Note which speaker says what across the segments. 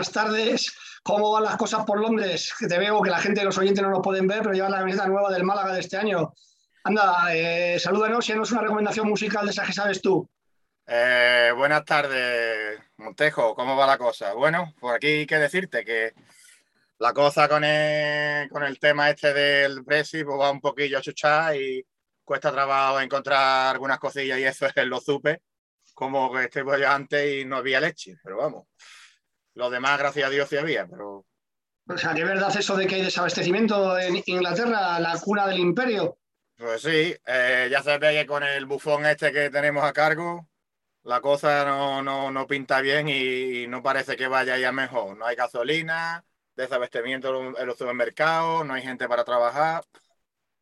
Speaker 1: Buenas tardes. ¿Cómo van las cosas por Londres? Que te veo que la gente, los oyentes no lo pueden ver, pero llevan la camiseta nueva del Málaga de este año. Anda, eh, salúdanos y hanos una recomendación musical de esa que sabes tú.
Speaker 2: Eh, buenas tardes, Montejo. ¿Cómo va la cosa? Bueno, por aquí hay que decirte que la cosa con el, con el tema este del Brexit pues va un poquillo a chuchar y cuesta trabajo encontrar algunas cosillas y eso es lo supe, como que estoy ya antes y no había leche, pero vamos. Lo demás, gracias a Dios, sí había, pero...
Speaker 1: O sea, ¿qué verdad eso de que hay desabastecimiento en Inglaterra, la cuna del imperio?
Speaker 2: Pues sí, eh, ya se ve que con el bufón este que tenemos a cargo, la cosa no, no, no pinta bien y, y, no parece que vaya ya mejor. No hay gasolina, desabastecimiento en los supermercados, no hay gente para trabajar.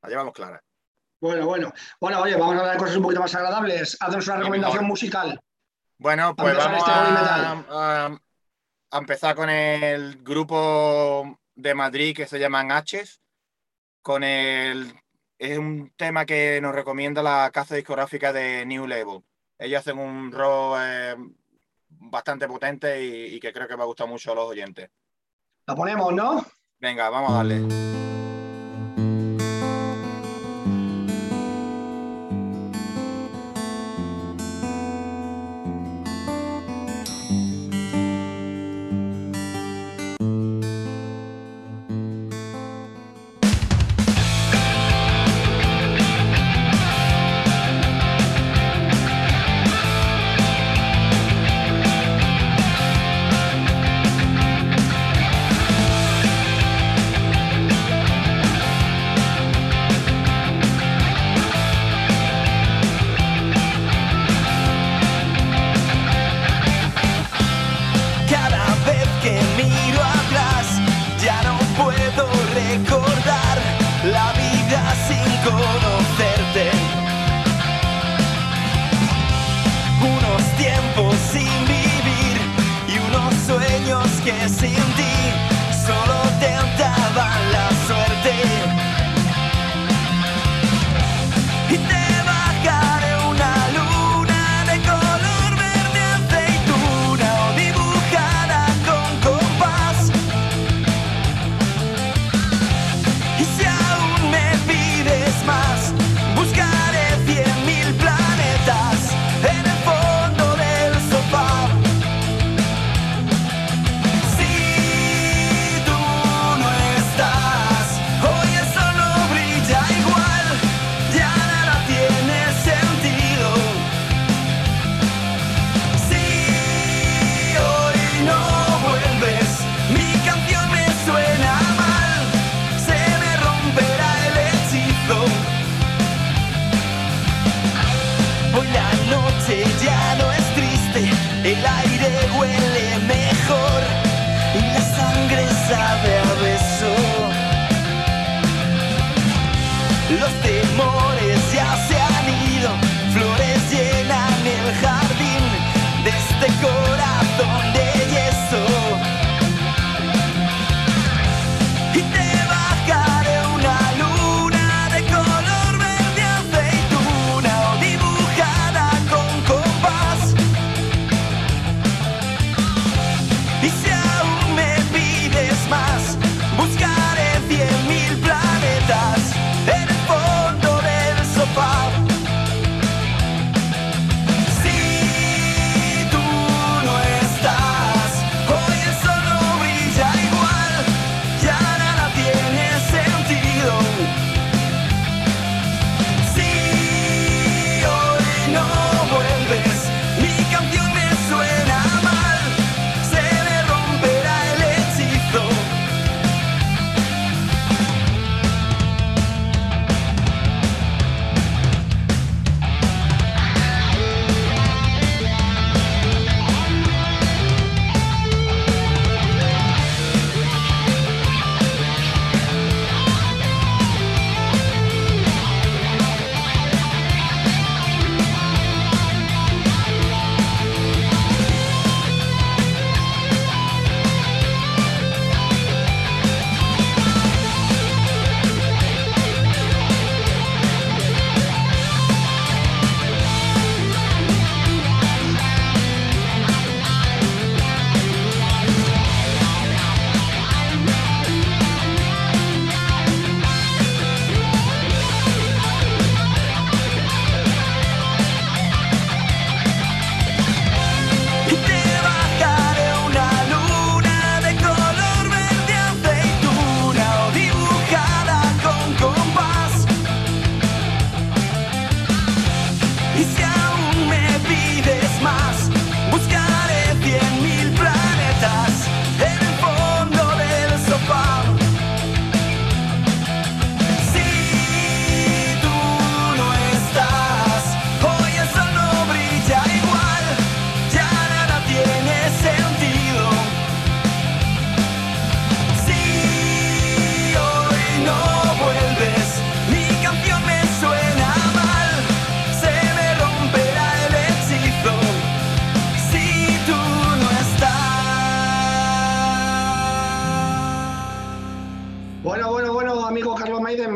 Speaker 2: La llevamos clara.
Speaker 1: Bueno, bueno. Bueno, oye, vamos a hablar de cosas un poquito más agradables. Haznos una recomendación musical.
Speaker 2: Bueno, pues vamos este a, a, a, empezar con el grupo de Madrid que se llaman H's. Con el. Es un tema que nos recomienda la casa discográfica de New Level. Ellos hacen un rock eh, bastante potente y, y que creo que va a gustar mucho a los oyentes.
Speaker 1: La ponemos, ¿no?
Speaker 2: Venga, vamos a darle.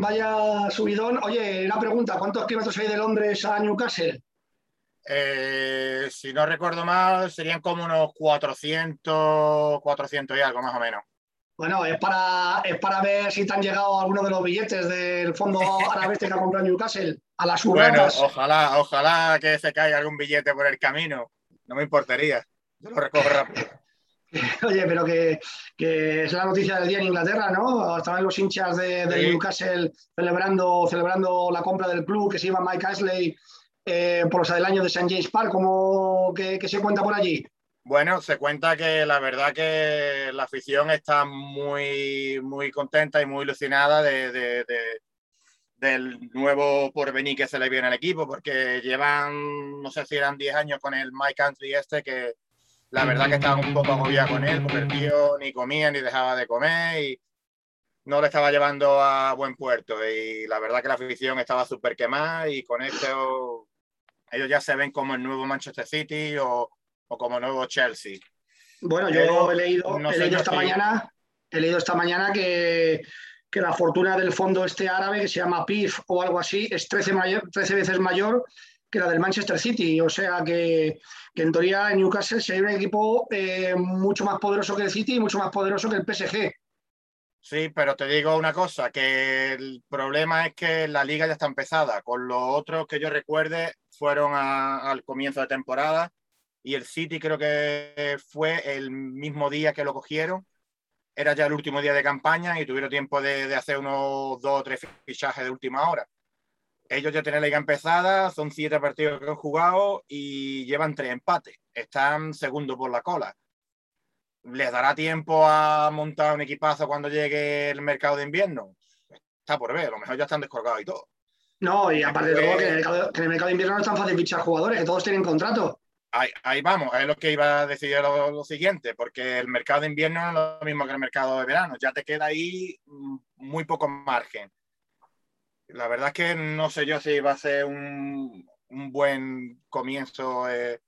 Speaker 1: Vaya subidón. Oye, una pregunta, ¿cuántos kilómetros hay de Londres a Newcastle?
Speaker 2: Eh, si no recuerdo mal, serían como unos 400, 400 y algo más o menos.
Speaker 1: Bueno, es para, es para ver si te han llegado algunos de los billetes del fondo árabe este que ha comprado Newcastle a las
Speaker 2: subatas. Bueno, ojalá, ojalá que se caiga algún billete por el camino. No me importaría. Yo lo recojo rápido.
Speaker 1: Oye, pero que, es la noticia del día en Inglaterra, ¿no? Estaban los hinchas de, Newcastle celebrando, celebrando la compra del club que se llama Mike Ashley eh, por los años de St. James Park. ¿Cómo que, se cuenta por allí?
Speaker 2: Bueno, se cuenta que la verdad que la afición está muy, muy contenta y muy ilusionada de, del nuevo porvenir que se le viene al equipo, porque llevan, no sé si eran 10 años con el Mike Country este, que la verdad que estaban un poco agobiados con él, porque el tío ni comía ni dejaba de comer y no le estaba llevando a buen puerto. Y la verdad que la afición estaba súper quemada y con esto ellos ya se ven como el nuevo Manchester City o o como nuevo Chelsea.
Speaker 1: Bueno, yo he leído, esta mañana, he leído esta mañana que, la fortuna del fondo este árabe, que se llama PIF o algo así, es 13, mayor, 13 veces mayor que la del Manchester City. O sea que, en teoría en Newcastle sería un equipo eh, mucho más poderoso que el City y mucho más poderoso que el PSG.
Speaker 2: Sí, pero te digo una cosa, que el problema es que la liga ya está empezada. Con los otros que yo recuerde fueron al comienzo de temporada y el City creo que fue el mismo día que lo cogieron. Era ya el último día de campaña y tuvieron tiempo de, hacer unos dos o tres fichajes de última hora. Ellos ya tienen la liga empezada, son siete partidos que han jugado y llevan tres empates. Están segundo por la cola. ¿Les dará tiempo a montar un equipazo cuando llegue el mercado de invierno? Está por ver, a lo mejor ya están descolgados y todo.
Speaker 1: No, y aparte de todo, que en, el mercado, de invierno no es tan fácil fichar jugadores, que todos tienen contrato
Speaker 2: ahí, vamos, es lo que iba a decir lo, siguiente, porque el mercado de invierno no es lo mismo que el mercado de verano, ya te queda ahí mm, muy poco margen. La verdad es que no sé yo si va a ser un, buen comienzo eh,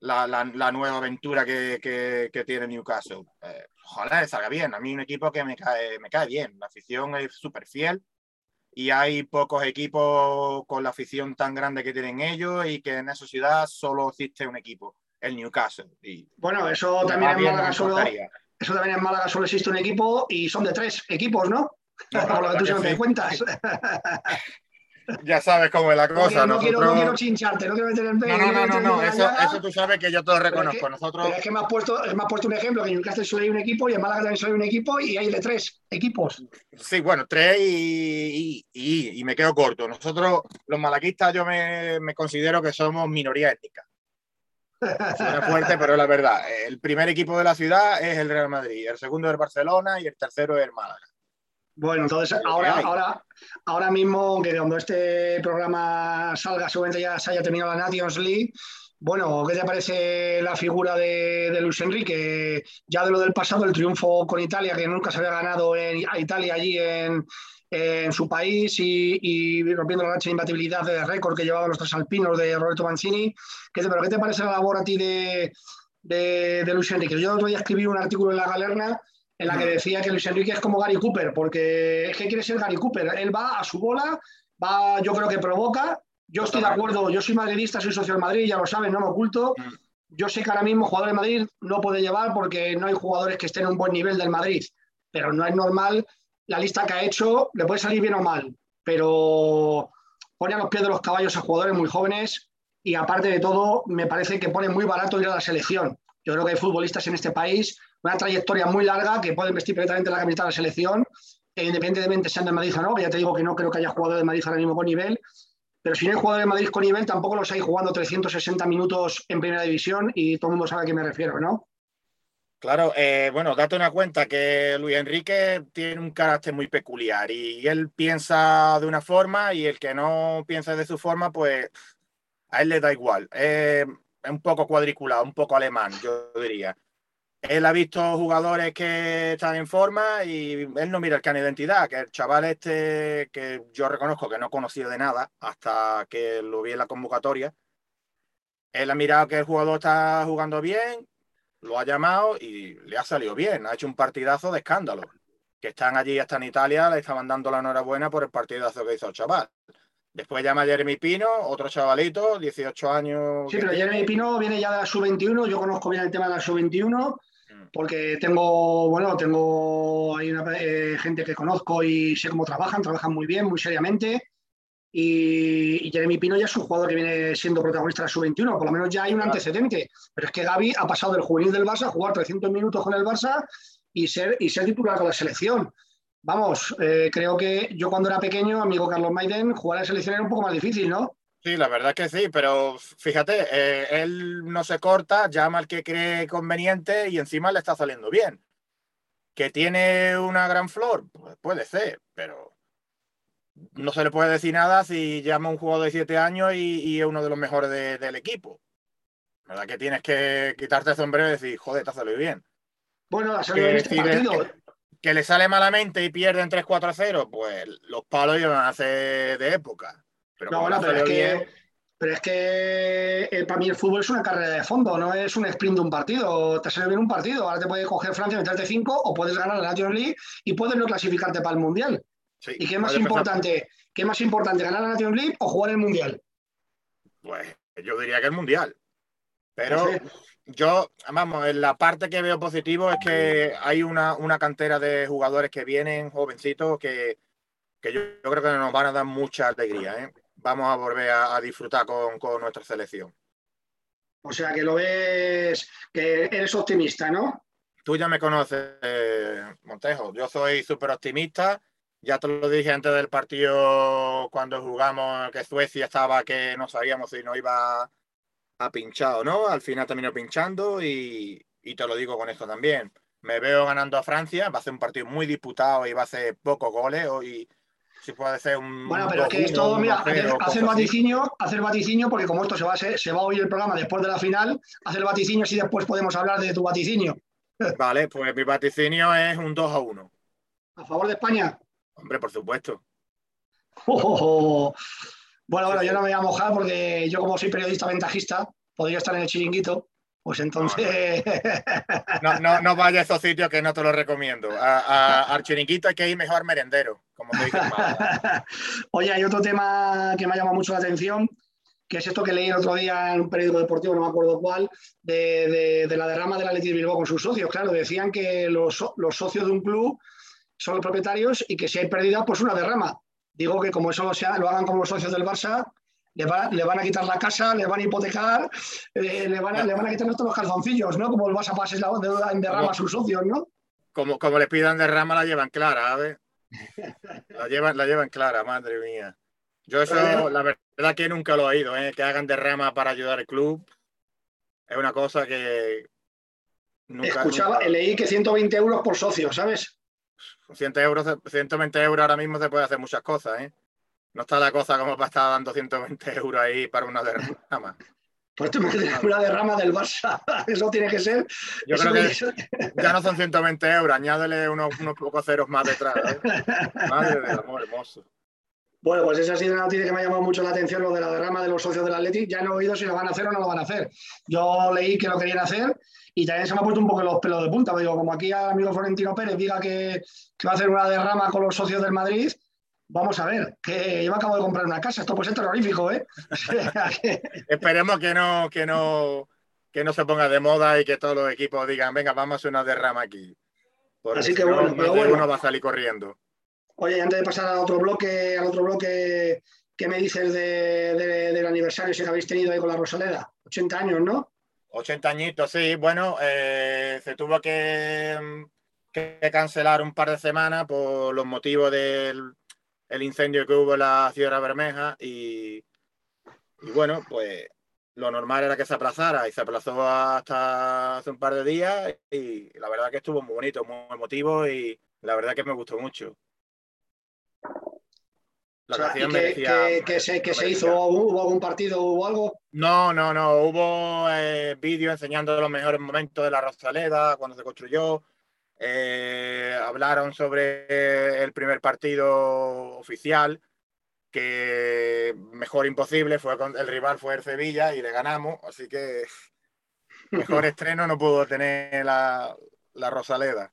Speaker 2: la, nueva aventura que, tiene Newcastle. Eh, ojalá salga bien, a mí un equipo que me cae, me cae bien, la afición es súper fiel y hay pocos equipos con la afición tan grande que tienen ellos y que en esa ciudad solo existe un equipo, el Newcastle. Y
Speaker 1: bueno, eso también en Málaga solo, eso también en Málaga solo existe un equipo y son de tres equipos, ¿no? Por lo que tú siempre cuentas.
Speaker 2: ya sabes cómo es la cosa.
Speaker 1: No, quiero, no, quiero, chincharte, no quiero meter el
Speaker 2: pelo. No, no, no, no, eso, eso, tú sabes que yo todo reconozco. Nosotros...
Speaker 1: es que me has, puesto, me has puesto un ejemplo, que en Newcastle solo hay un equipo y en Málaga también solo hay un equipo y hay de tres equipos.
Speaker 2: Sí, bueno, tres y, y, y me quedo corto. Nosotros, los malaguistas, yo me, me considero que somos minoría étnica. Suena fuerte, pero es la verdad. El primer equipo de la ciudad es el Real Madrid, el segundo es el Barcelona y el tercero es el Málaga.
Speaker 1: Bueno, entonces ahora, ahora, ahora mismo, que cuando este programa salga, seguramente ya se haya terminado la Nations League. Bueno, ¿qué te parece la figura de, Luis Enrique? Ya de lo del pasado, el triunfo con Italia, que nunca se había ganado en a Italia allí en, su país y, rompiendo la racha de imbatibilidad de récord que llevaban los tres alpinos de Roberto Mancini. ¿Qué te, pero ¿qué te parece la labor a ti de, de, Luis Enrique? Yo otro día escribir un artículo en La Galerna en la que decía que Luis Enrique es como Gary Cooper, porque es que quiere ser Gary Cooper. Él va a su bola, va, yo creo que provoca. Yo estoy de acuerdo, yo soy madridista, soy socio del Madrid, ya lo saben, no me oculto. Mm. Yo sé que ahora mismo jugador de Madrid no puede llevar porque no hay jugadores que estén en un buen nivel del Madrid, pero no es normal la lista que ha hecho, le puede salir bien o mal, pero pone a los pies de los caballos a jugadores muy jóvenes y aparte de todo, me parece que pone muy barato ir a la selección. Yo creo que hay futbolistas en este país una trayectoria muy larga que pueden vestir perfectamente la camiseta de la selección, e independientemente sean de Madrid o no, ya te digo que no creo que haya jugadores de Madrid ahora mismo con nivel, pero si no hay jugadores de Madrid con nivel, tampoco los hay jugando 360 minutos en primera división y todo el mundo sabe a qué me refiero, ¿no?
Speaker 2: Claro, eh, bueno, date una cuenta que Luis Enrique tiene un carácter muy peculiar y él piensa de una forma y el que no piensa de su forma, pues a él le da igual. es un poco cuadriculado, un poco alemán, yo diría. Él ha visto jugadores que están en forma y él no mira el can de identidad, que el chaval este que yo reconozco que no conocía de nada hasta que lo vi en la convocatoria. Él ha mirado que el jugador está jugando bien, lo ha llamado y le ha salido bien, ha hecho un partidazo de escándalo. que están allí hasta en Italia, le estaban dando la enhorabuena por el partidazo que hizo el chaval. Después llama Jeremy Pino, otro chavalito, 18 años.
Speaker 1: Sí, pero Jeremy Pino viene ya de la sub-21, yo conozco bien el tema de la sub-21, mm. Porque tengo, bueno, tengo hay una, eh, gente que conozco y sé cómo trabajan, trabajan muy bien, muy seriamente. Y, Jeremy Pino ya es un jugador que viene siendo protagonista de la sub-21, por lo menos ya hay un antecedente. Pero es que Gaby ha pasado del juvenil del Barça a jugar 300 minutos con el Barça y ser, y ser titular con la selección. Vamos, eh, creo que yo cuando era pequeño, amigo Carlos Maiden, jugar a la selección era un poco más difícil, ¿no?
Speaker 2: Sí, la verdad es que sí, pero fíjate, eh, él no se corta, llama al que cree conveniente y encima le está saliendo bien. ¿Que tiene una gran flor? Pues puede ser, pero no se le puede decir nada si llama a un jugador de 7 años y, es uno de los mejores del equipo. La verdad que tienes que quitarte el sombrero y decir, joder, te ha salido bien.
Speaker 1: Bueno, ha salido bien este partido
Speaker 2: que le sale malamente y pierden 3-4 0, pues los palos van a ser de época.
Speaker 1: Pero, no, bueno, pero, es que, pero es que eh, para mí el fútbol es una carrera de fondo, no es un sprint de un partido. Te sale bien un partido, ahora te puede coger Francia, meterte 5 o puedes ganar la National League y puedes no clasificarte para el Mundial. ¿Y qué más importante? ¿Qué más importante, ganar la National League o jugar el Mundial?
Speaker 2: Pues yo diría que el Mundial. Pero pues yo, vamos, en la parte que veo positivo es que hay una, cantera de jugadores que vienen, jovencitos, que, yo, creo que nos van a dar mucha alegría. ¿eh? Vamos a volver a, disfrutar con, nuestra selección.
Speaker 1: O sea, que lo ves, que eres optimista, ¿no?
Speaker 2: Tú ya me conoces, Montejo. Yo soy súper optimista. Ya te lo dije antes del partido cuando jugamos, que Suecia estaba, que no sabíamos si no iba ha pinchado, ¿no? Al final terminó pinchando y, te lo digo con esto también. Me veo ganando a Francia, va a ser un partido muy disputado y va a ser pocos goles. Y si puede ser un.
Speaker 1: Bueno, pero es que esto, mira, hacer, vaticinio, hacer vaticinio, porque como esto se va, a se va a oír el programa después de la final, hacer vaticinio si después podemos hablar de tu vaticinio.
Speaker 2: Vale, pues mi vaticinio es un 2 a 1.
Speaker 1: ¿A favor de España?
Speaker 2: Hombre, por supuesto.
Speaker 1: Oh, oh, oh. Bueno, bueno, yo no me voy a mojar porque yo como soy periodista ventajista, podría estar en el chiringuito, pues entonces...
Speaker 2: No, no, no vaya a esos sitios que no te lo recomiendo. A, al chiringuito hay que ir mejor merendero, como te dije.
Speaker 1: Oye, hay otro tema que me ha llamado mucho la atención, que es esto que leí el otro día en un periódico deportivo, no me acuerdo cuál, de, la derrama del Athletic Bilbao con sus socios. Claro, decían que los, los socios de un club son los propietarios y que si hay pérdida, pues una derrama. Digo que como eso lo, sea, lo hagan como los socios del Barça, le, van a quitar la casa, le van a hipotecar, eh, le, van a, le, van a, quitar todos los calzoncillos, ¿no? Como el Barça pase la deuda en derrama a sus socios, ¿no?
Speaker 2: Como, como le pidan derrama, la llevan clara, ¿sabes? La llevan, la llevan clara, madre mía. Yo eso, la verdad que nunca lo he oído, ¿eh? que hagan derrama para ayudar al club. Es una cosa que...
Speaker 1: Nunca, Escuchaba, leí que 120 euros por socio, ¿sabes?
Speaker 2: 100 euros, 120 euros ahora mismo se puede hacer muchas cosas, ¿eh? No está la cosa como para estar dando 120 euros ahí para una derrama.
Speaker 1: Pues tú me una derrama del Barça. Eso tiene que ser.
Speaker 2: Yo creo que ya no son 120 euros, añádele unos, unos pocos ceros más detrás. ¿eh? Madre del amor hermoso.
Speaker 1: Bueno, pues esa ha sido una noticia que me ha llamado mucho la atención, lo de la derrama de los socios del Athletic. Ya no he oído si lo van a hacer o no lo van a hacer. Yo leí que lo querían hacer y también se me ha puesto un poco los pelos de punta. Digo, como aquí el amigo Florentino Pérez diga que, que va a hacer una derrama con los socios del Madrid, Vamos a ver, que yo me acabo de comprar una casa, esto puede ser terrorífico, ¿eh?
Speaker 2: Esperemos que no, que no, que no se ponga de moda y que todos los equipos digan, venga, vamos a hacer una derrama aquí.
Speaker 1: Así que bueno, pero bueno.
Speaker 2: uno va a salir corriendo.
Speaker 1: Oye, antes de pasar al otro bloque, al otro bloque, ¿qué me dices del aniversario ese que habéis tenido ahí con la Rosaleda? 80 años, ¿no?
Speaker 2: 80 añitos, sí. Bueno, eh, se tuvo que, que cancelar un par de semanas por los motivos del el incendio que hubo en la Sierra Bermeja y, bueno, pues lo normal era que se aplazara y se aplazó hasta hace un par de días y la verdad que estuvo muy bonito, muy emotivo y la verdad que me gustó mucho.
Speaker 1: La que, se, hizo? ¿Hubo algún partido o algo?
Speaker 2: No, no, no. Hubo eh, vídeos enseñando los mejores momentos de la Rosaleda cuando se construyó. Eh, hablaron sobre el primer partido oficial, que mejor imposible, fue con, el rival fue el Sevilla y le ganamos, así que mejor estreno no pudo tener la, Rosaleda.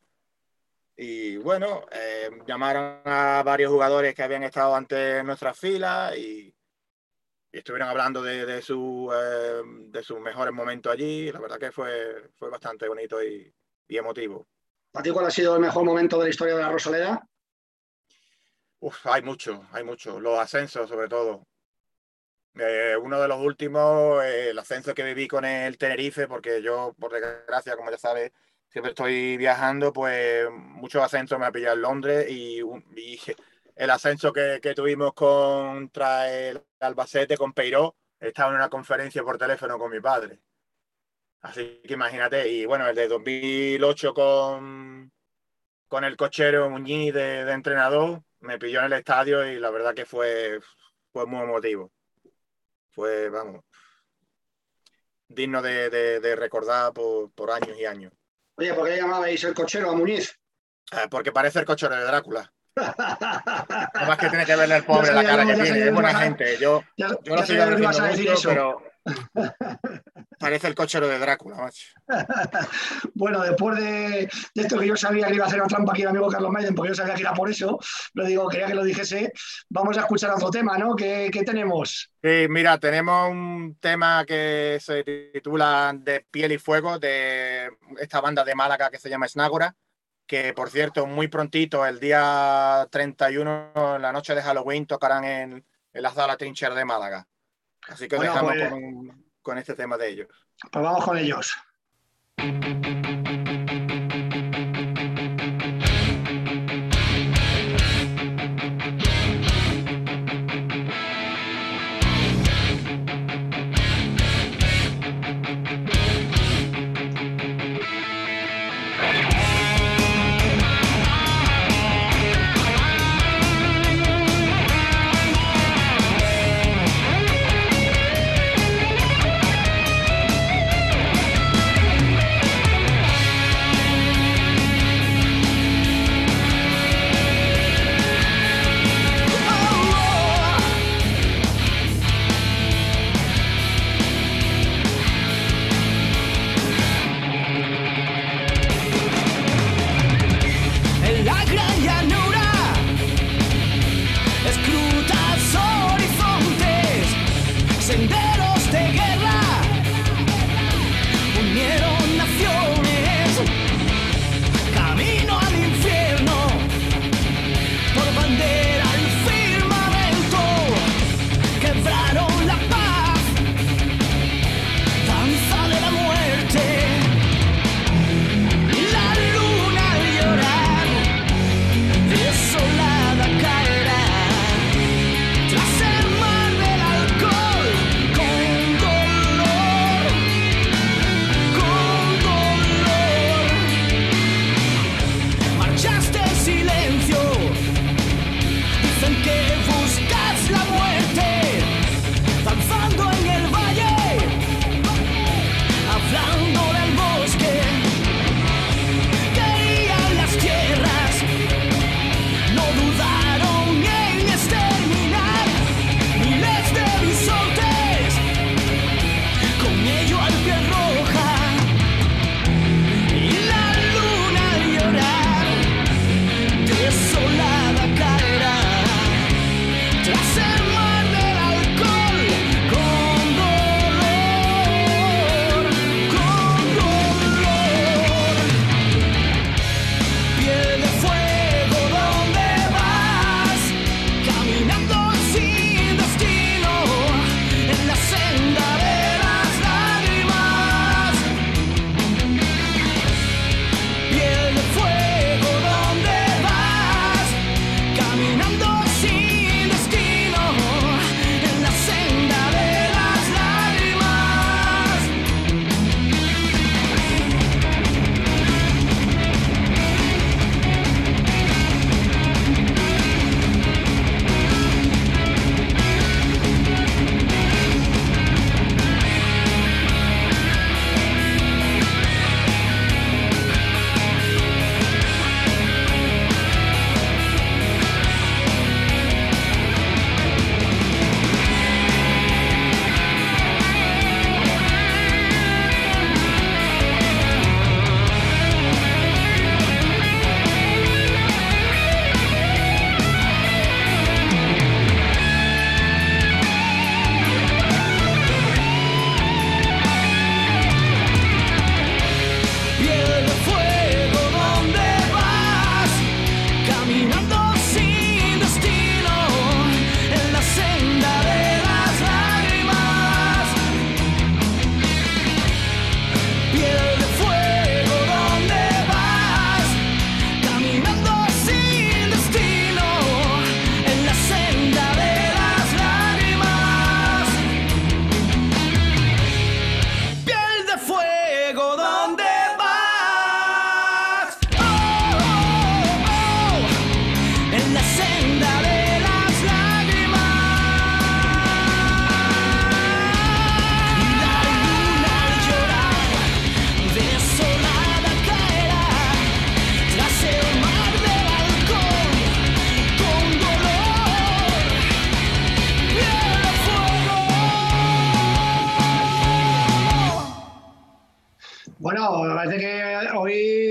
Speaker 2: Y bueno, eh, llamaron a varios jugadores que habían estado ante nuestras filas y, estuvieron hablando de, su, eh, de sus mejores momentos allí. La verdad que fue, fue bastante bonito y, y emotivo.
Speaker 1: ¿Para ti cuál ha sido el mejor momento de la historia de la Rosaleda?
Speaker 2: Uf, hay mucho, hay mucho. Los ascensos, sobre todo. Eh, uno de los últimos, eh, el ascenso que viví con el Tenerife, porque yo, por desgracia, como ya sabes, siempre estoy viajando, pues muchos ascensos me ha pillado en Londres y, el ascenso que, tuvimos contra el Albacete con Peiró, estaba en una conferencia por teléfono con mi padre. Así que imagínate, y bueno, el de 2008 con, con el cochero Muñiz de, de entrenador, me pilló en el estadio y la verdad que fue, fue muy emotivo. Fue, vamos, digno de, recordar por, años y años.
Speaker 1: Oye, ¿por qué llamabais el cochero a Muñiz?
Speaker 2: Eh, porque parece el cochero de Drácula. más que tiene que verle el pobre la cara que tiene, es buena gente. Yo, yo no soy de mucho, pero Parece el cochero de Drácula, macho.
Speaker 1: bueno, después de, esto que yo sabía que iba a hacer una trampa aquí el amigo Carlos Maiden, porque yo sabía que era por eso, lo digo, quería que lo dijese. Vamos a escuchar otro tema, ¿no? ¿Qué, tenemos?
Speaker 2: Sí, mira, tenemos un tema que se titula De piel y fuego, de esta banda de Málaga que se llama Snagora, que por cierto, muy prontito, el día 31, en la noche de Halloween, tocarán en, en la sala Trincher de Málaga. Así que dejamos pues, con, con este tema de ellos.
Speaker 1: Pues vamos con ellos.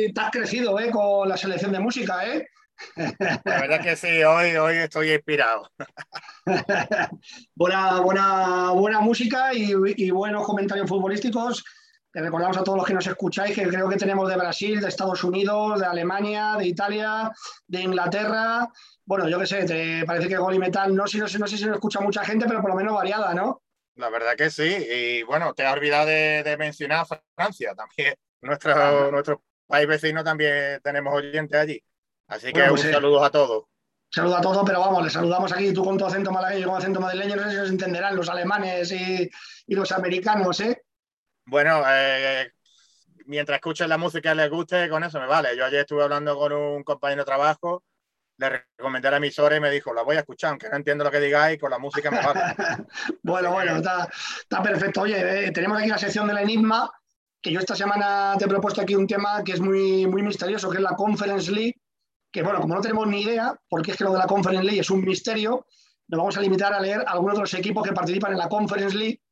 Speaker 1: Estás crecido ¿eh? con la selección de música, ¿eh?
Speaker 2: La verdad que sí, hoy, hoy estoy inspirado.
Speaker 1: buena, buena, buena música y, y, buenos comentarios futbolísticos. Que recordamos a todos los que nos escucháis que creo que tenemos de Brasil, de Estados Unidos, de Alemania, de Italia, de Inglaterra. Bueno, yo qué sé, te parece que Gol y Metal, no, sé, no, sé, no sé si nos escucha mucha gente, pero por lo menos variada, ¿no?
Speaker 2: La verdad que sí. Y bueno, te has olvidado de, de mencionar Francia también. Nuestro, nuestro país vecino también tenemos oyentes allí. Así que pues, un saludo a todos.
Speaker 1: Saludo a todos, pero vamos, les saludamos aquí, tú con tu acento malagueño, yo con acento madrileño, no sé si os entenderán los alemanes y, y los americanos, ¿eh?
Speaker 2: Bueno, eh, mientras escuchen la música les guste, con eso me vale. Yo ayer estuve hablando con un compañero de trabajo, le recomendé a la emisora y me dijo, la voy a escuchar, aunque no entiendo lo que digáis, con la música me vale.
Speaker 1: bueno, bueno, está, está, perfecto. Oye, eh, tenemos aquí la sección de la enigma, que yo esta semana te he propuesto aquí un tema que es muy, muy misterioso, que es la Conference League que bueno, como no tenemos ni idea, porque es que lo de la Conference League es un misterio, nos vamos a limitar a leer algunos de los equipos que participan en la Conference League.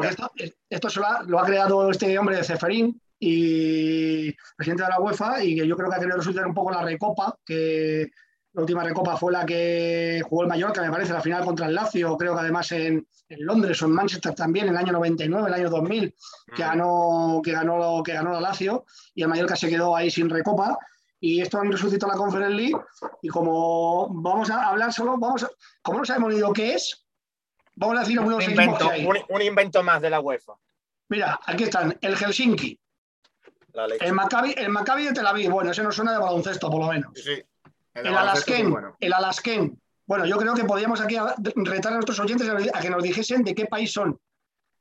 Speaker 1: Esto, esto lo, ha, creado este hombre de Ceferín y presidente de la UEFA y que yo creo que ha querido resultar un poco la recopa, que la última recopa fue la que jugó el Mallorca, me parece, la final contra el Lazio, creo que además en, Londres o en Manchester también, en el año 99, el año 2000, que ganó, que ganó, que ganó la Lazio y el Mallorca se quedó ahí sin recopa y esto han resucitado la Conference League y como vamos a hablar solo, vamos a, como no sabemos ni lo que es, vamos a decir algunos
Speaker 2: un invento, que hay. Un, invento más de la UEFA.
Speaker 1: Mira, aquí están, el Helsinki, el Maccabi, el Maccabi de Tel Aviv, bueno, ese no suena de baloncesto por lo menos.
Speaker 2: Sí,
Speaker 1: El, el Alasken, bueno. el Alasken. Bueno, yo creo que podríamos aquí retar a nuestros oyentes a que nos dijesen de qué país son.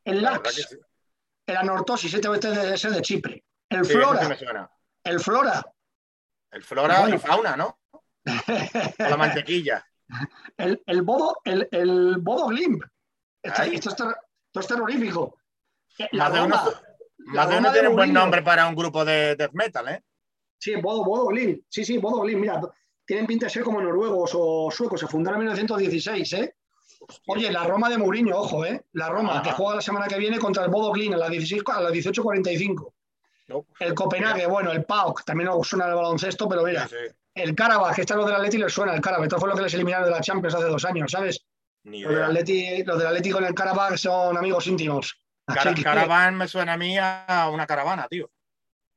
Speaker 1: El Lax, el Anortosis, este debe ser de Chipre. El Flora, el Flora,
Speaker 2: el flora y fauna, ¿no? la mantequilla.
Speaker 1: El, el, bodo, el, el bodo glimp. esto, es terrorífico.
Speaker 2: La más Roma, de uno, tiene un buen nombre para un grupo de death metal, ¿eh?
Speaker 1: Sí, Bodo, Bodo Glimp. Sí, sí, Bodo Glimp. Mira, tienen pinta de ser como noruegos o suecos. Se fundaron en 1916, ¿eh? Oye, la Roma de Mourinho, ojo, ¿eh? La Roma, que juega la semana que viene contra el Bodo Glimp a las, 16, a las 18.45. El Copenhague, bueno, el PAOK, también no suena el baloncesto, pero mira, el Carabas, que está lo del Atleti les suena el Carabas. Esto fue lo que les eliminaron de la Champions hace dos años, ¿sabes? Los del, Atleti, los del Atleti con el Carabas son amigos íntimos.
Speaker 2: Car me suena a mí a una caravana, tío.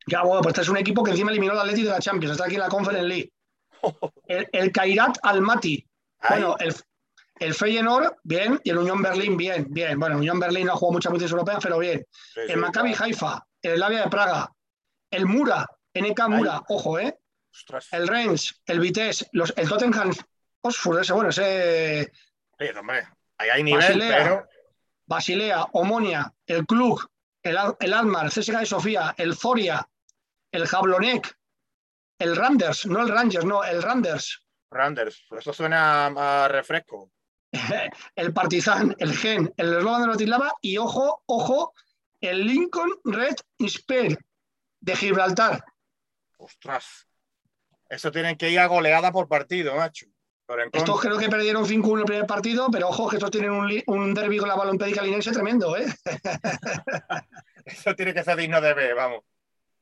Speaker 1: Ya, bueno, pues este es un equipo que encima eliminó al Atleti de la Champions, está aquí en la Conference League. El, el Kairat Almaty. Bueno, el, el Feyenoord, bien, y el Unión Berlín, bien, bien. Bueno, Unión Berlín no ha jugado muchas veces europeas, pero bien. el Maccabi Haifa, el Slavia de Praga, el Mura, NK Mura, ojo, ¿eh? El Reims, el Vitesse, los, el Tottenham Oxford, ese, bueno, ese.
Speaker 2: Sí, hombre, ahí hay nivel, Basilea, pero.
Speaker 1: Basilea, Omonia, el Club, el, el Almar, el CSKA de Sofía, el Zoria, el Jablonek, el Randers, no el Rangers, no, el Randers.
Speaker 2: Randers, eso suena a refresco.
Speaker 1: el Partizan, el Gen, el Eslogan de Bratislava y ojo, ojo, el Lincoln Red Spear de Gibraltar.
Speaker 2: Ostras. Eso tienen que ir a goleada por partido, macho.
Speaker 1: Estos creo que perdieron 5-1 el primer partido, pero ojo que estos tienen un, un derbi con la balompédica linense tremendo, ¿eh?
Speaker 2: Eso tiene que ser digno de ver, vamos.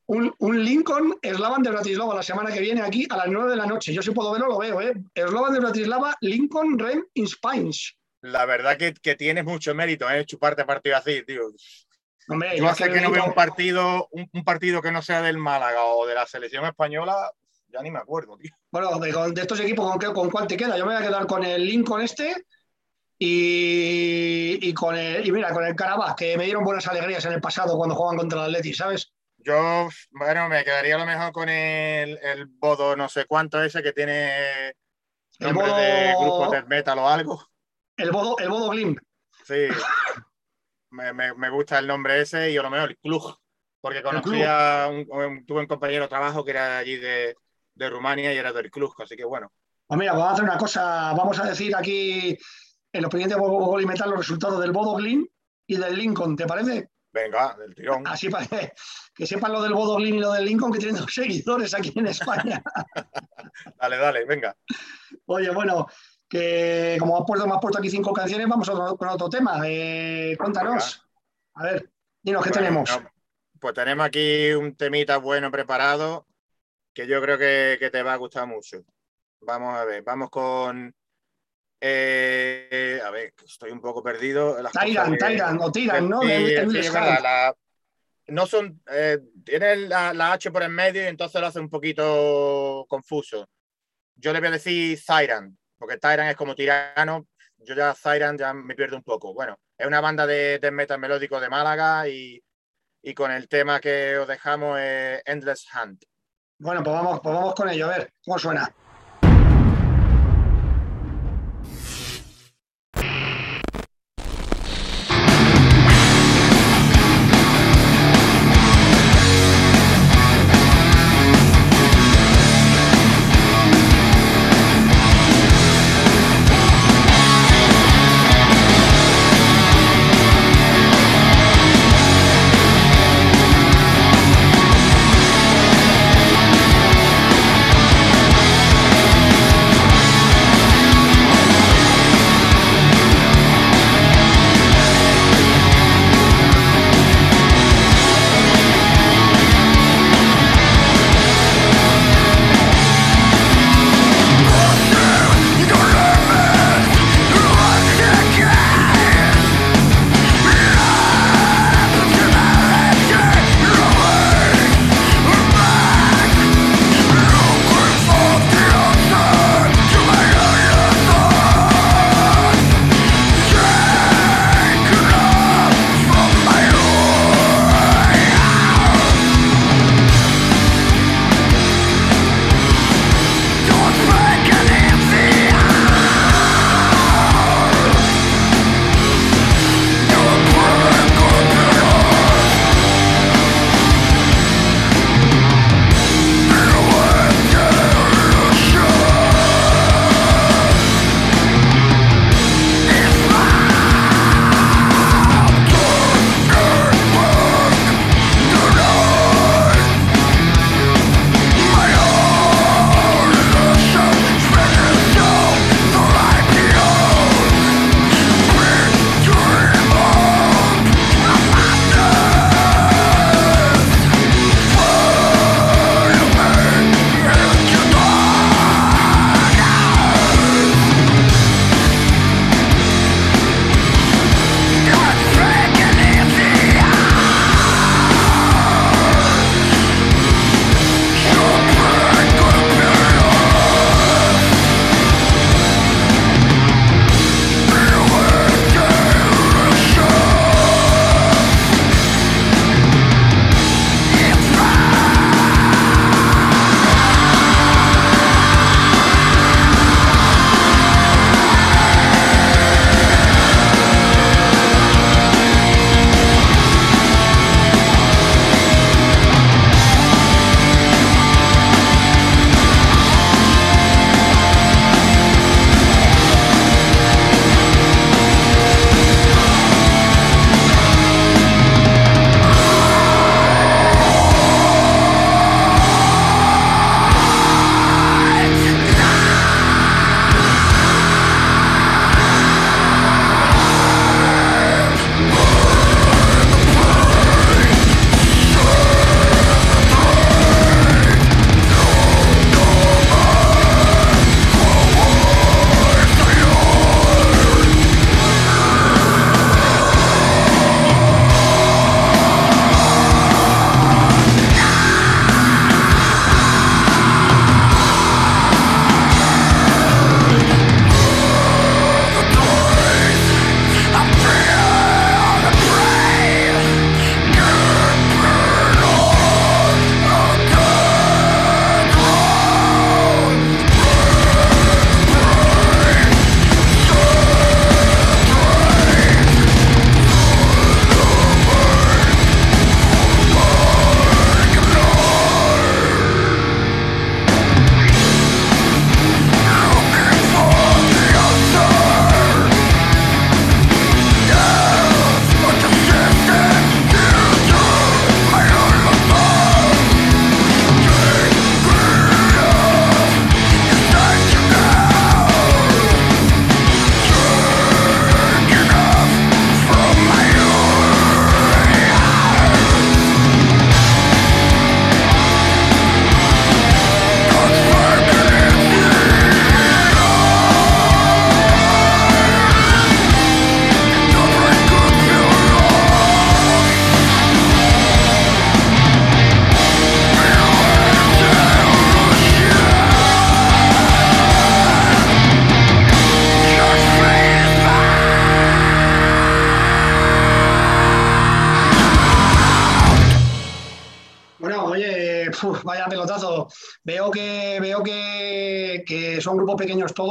Speaker 1: Un, un, Lincoln Eslavan de Bratislava la semana que viene aquí a las 9 de la noche. Yo si puedo verlo, lo veo, ¿eh? Eslavan de Bratislava, Lincoln Ren Inspines.
Speaker 2: La verdad que, que tienes mucho mérito, ¿eh? Chuparte partido así, tío. Hombre, yo hace que no veo un partido, un, partido que no sea del Málaga o de la selección española, ya ni me acuerdo, tío.
Speaker 1: Bueno, de, estos equipos, ¿con, ¿con, cuál te queda? Yo me voy a quedar con el Lincoln este y, con el, y mira, con el Carabas, que me dieron buenas alegrías en el pasado cuando jugaban contra el Atleti, ¿sabes?
Speaker 2: Yo, bueno, me quedaría a lo mejor con el, el Bodo no sé cuánto ese que tiene nombre el bodo, de grupo de metal o algo.
Speaker 1: El Bodo, el Bodo Glimp.
Speaker 2: Sí. me, gusta el nombre ese y a lo mejor el club, porque conocí a un, tuve un compañero de trabajo que era allí de, de Rumania y era del club, así que bueno.
Speaker 1: Pues mira, vamos a hacer una cosa, vamos a decir aquí en los pendientes de y Metal los resultados del Bodo Glin y del Lincoln, ¿te parece?
Speaker 2: Venga, del tirón.
Speaker 1: Así para que sepan lo del Bodo Glin y lo del Lincoln, que tienen dos seguidores aquí en España.
Speaker 2: dale, dale, venga.
Speaker 1: Oye, bueno, que como has puesto, más puesto aquí cinco canciones, vamos otro, con otro tema. Eh, cuéntanos. A ver, dinos, ¿qué tenemos?
Speaker 2: pues tenemos aquí un temita bueno preparado que yo creo que, te va a gustar mucho. Vamos a ver, vamos con. Eh, a ver, estoy un poco perdido.
Speaker 1: Tyran, Tyran, o Tyran, ¿no?
Speaker 2: no son. Eh, tiene la, la, H por en medio y entonces lo hace un poquito confuso. Yo le voy a decir Tyran, porque Tyran es como tirano. Yo ya Tyran ya me pierdo un poco. Bueno, es una banda de, de metal melódico de Málaga y, y, con el tema que os dejamos es Endless Hunt.
Speaker 1: Bueno, pues vamos, pues vamos con ello, a ver cómo suena.